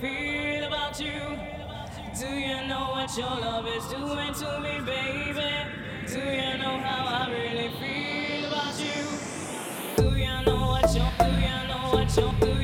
feel about you? Do you know what your love is doing to me, baby? Do you know how I really feel about you? Do you know what you do you know what you?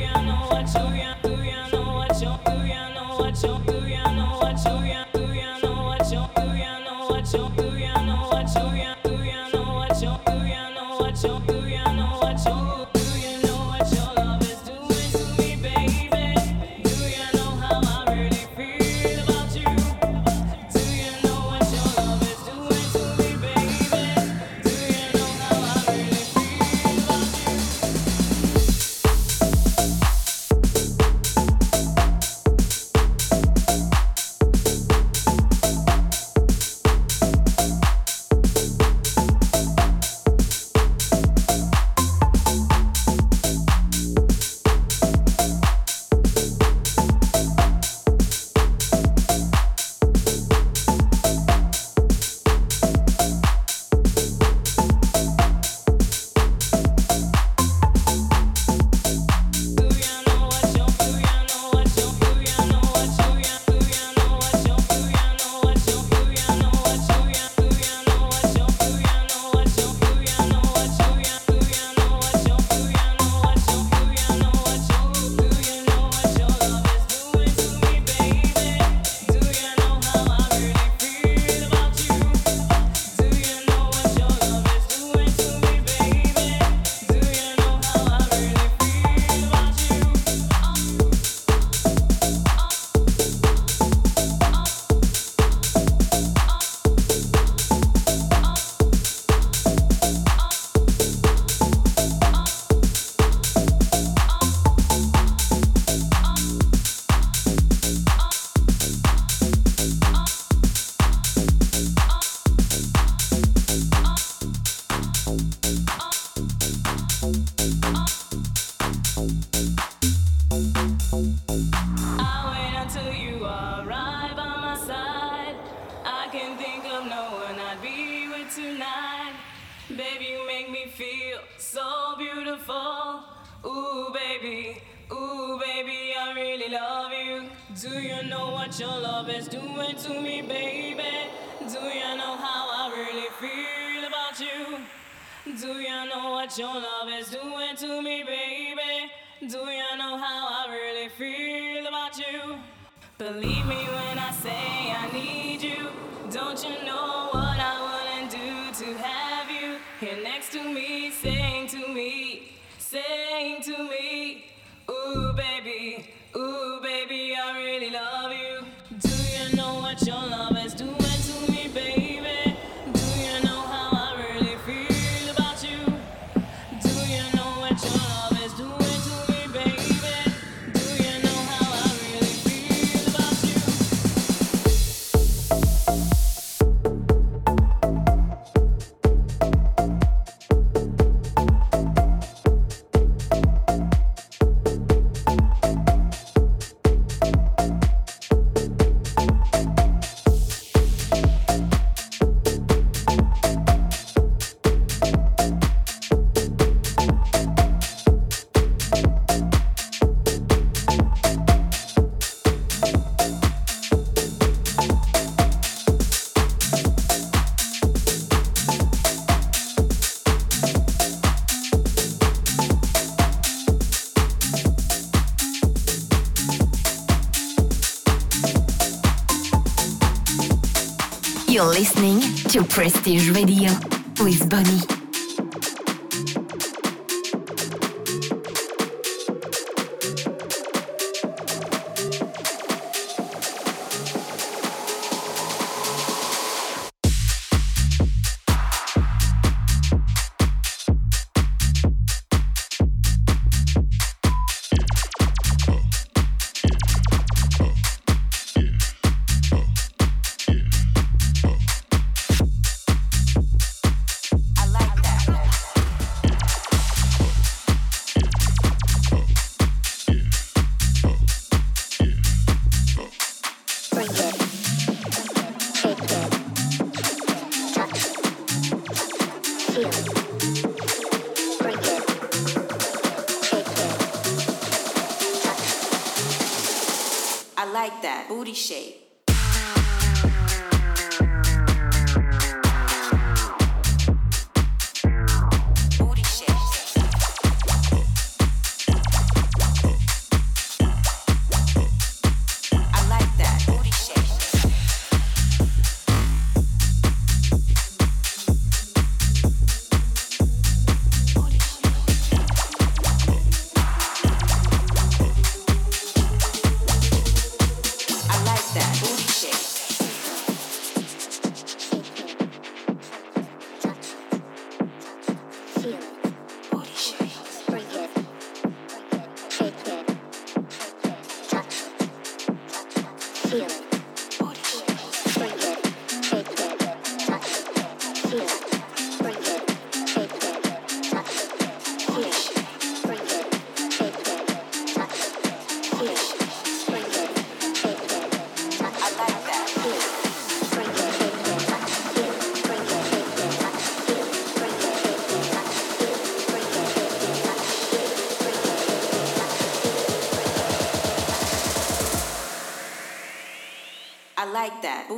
To Prestige Radio with Bonnie.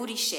Orische.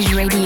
Prestige Radio.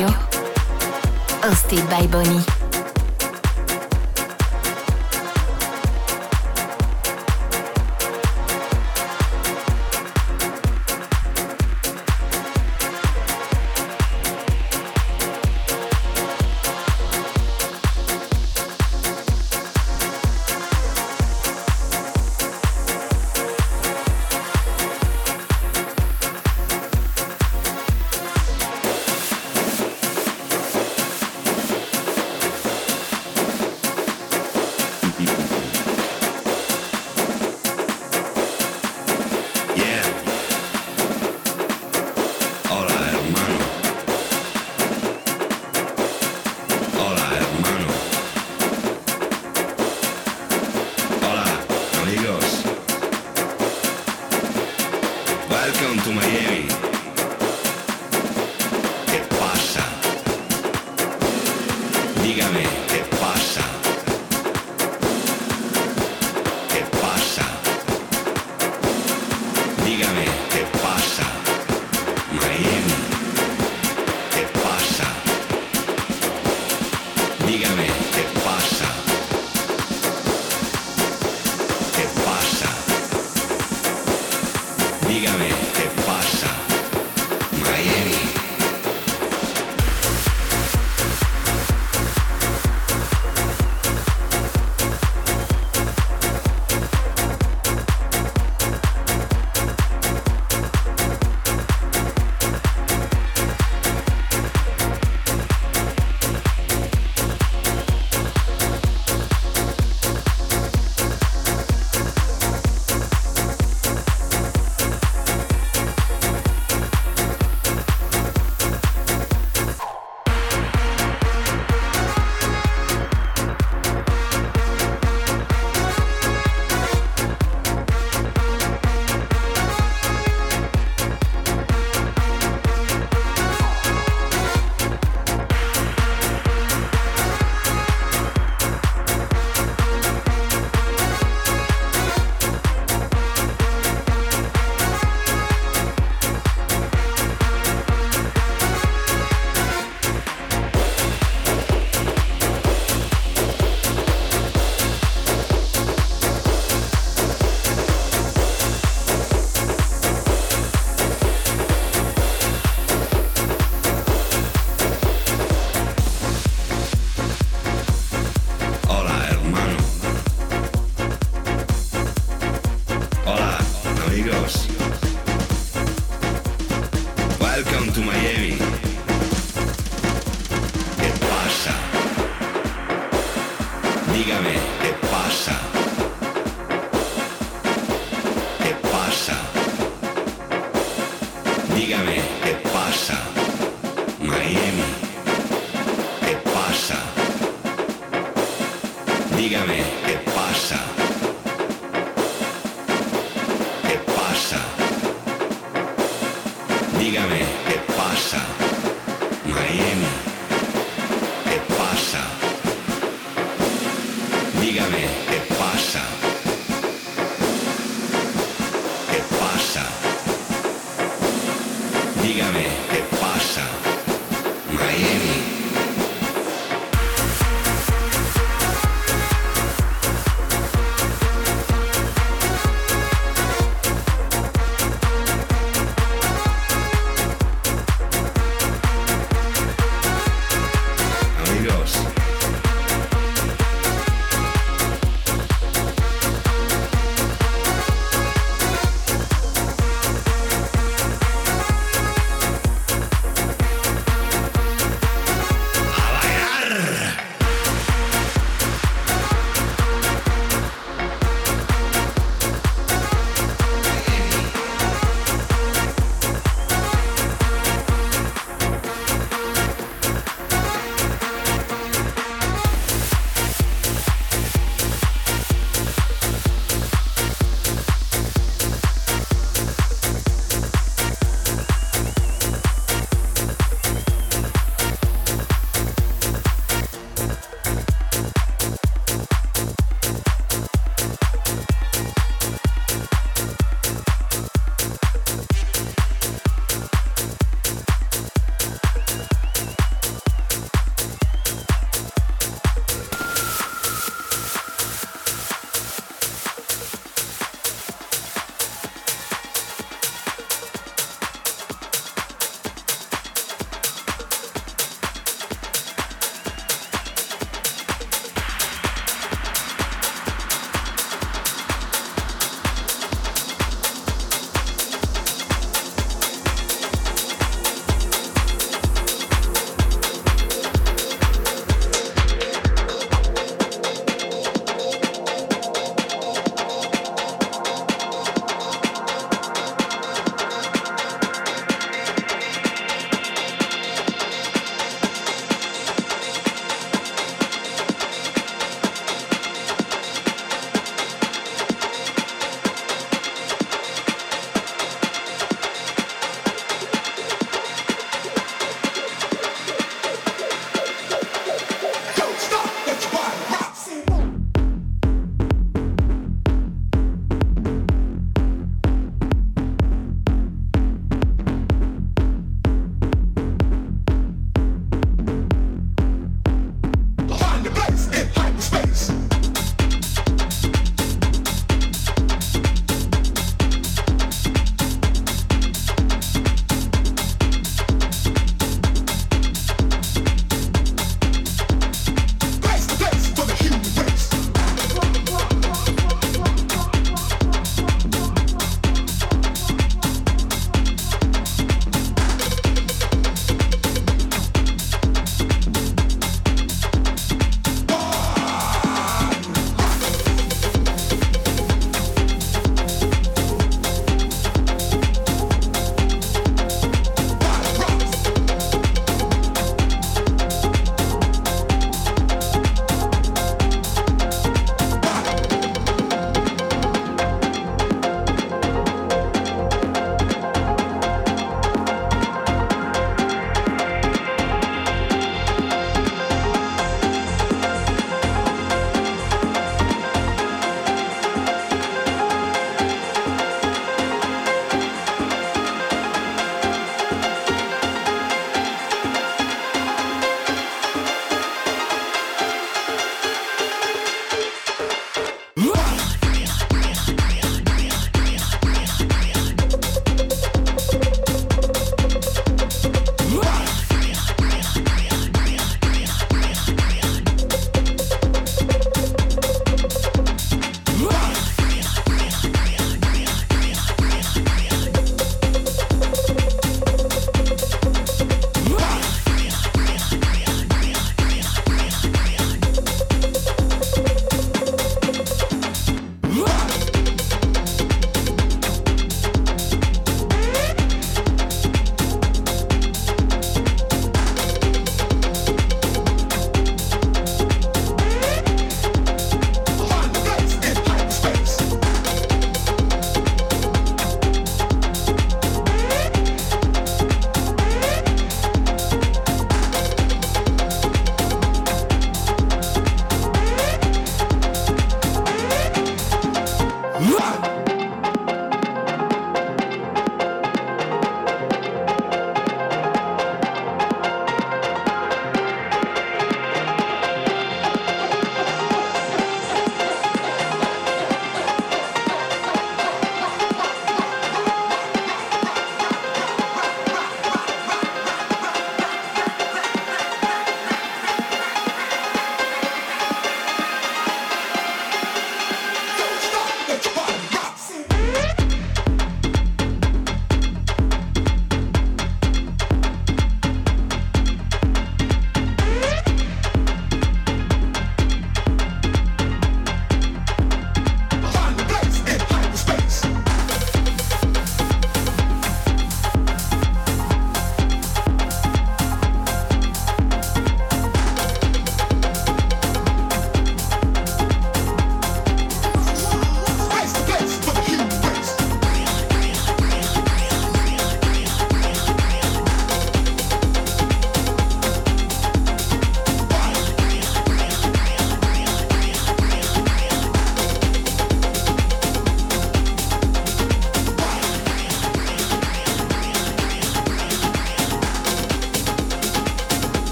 Dígame, ¿qué pasa?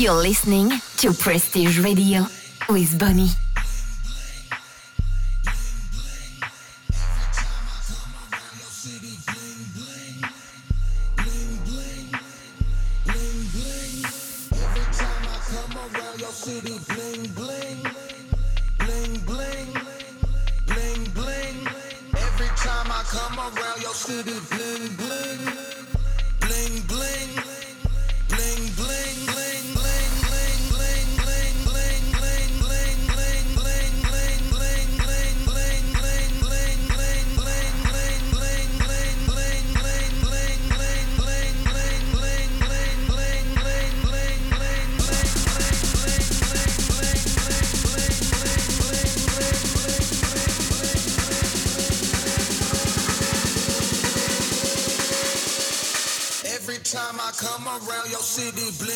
You're listening to Prestige Radio with Bonnie. Your city, bling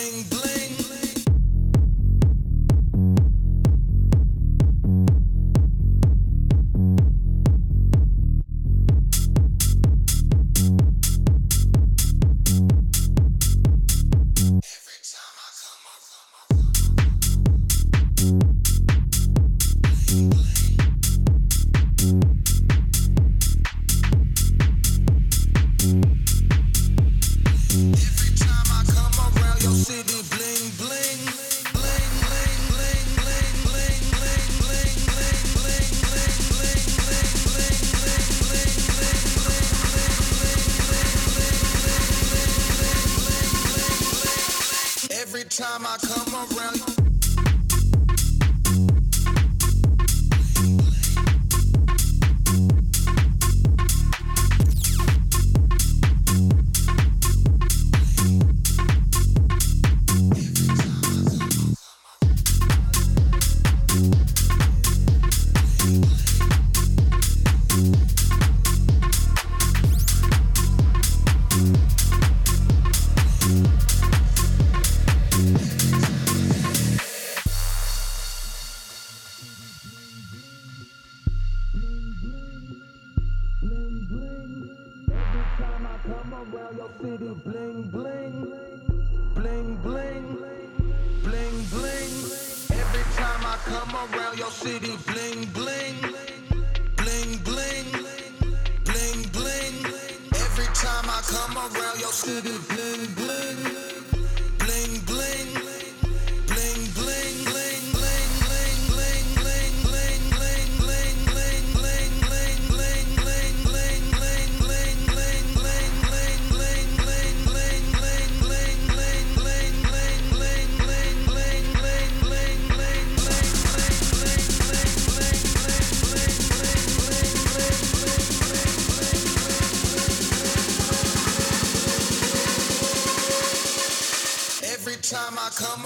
すぐ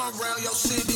Around your city.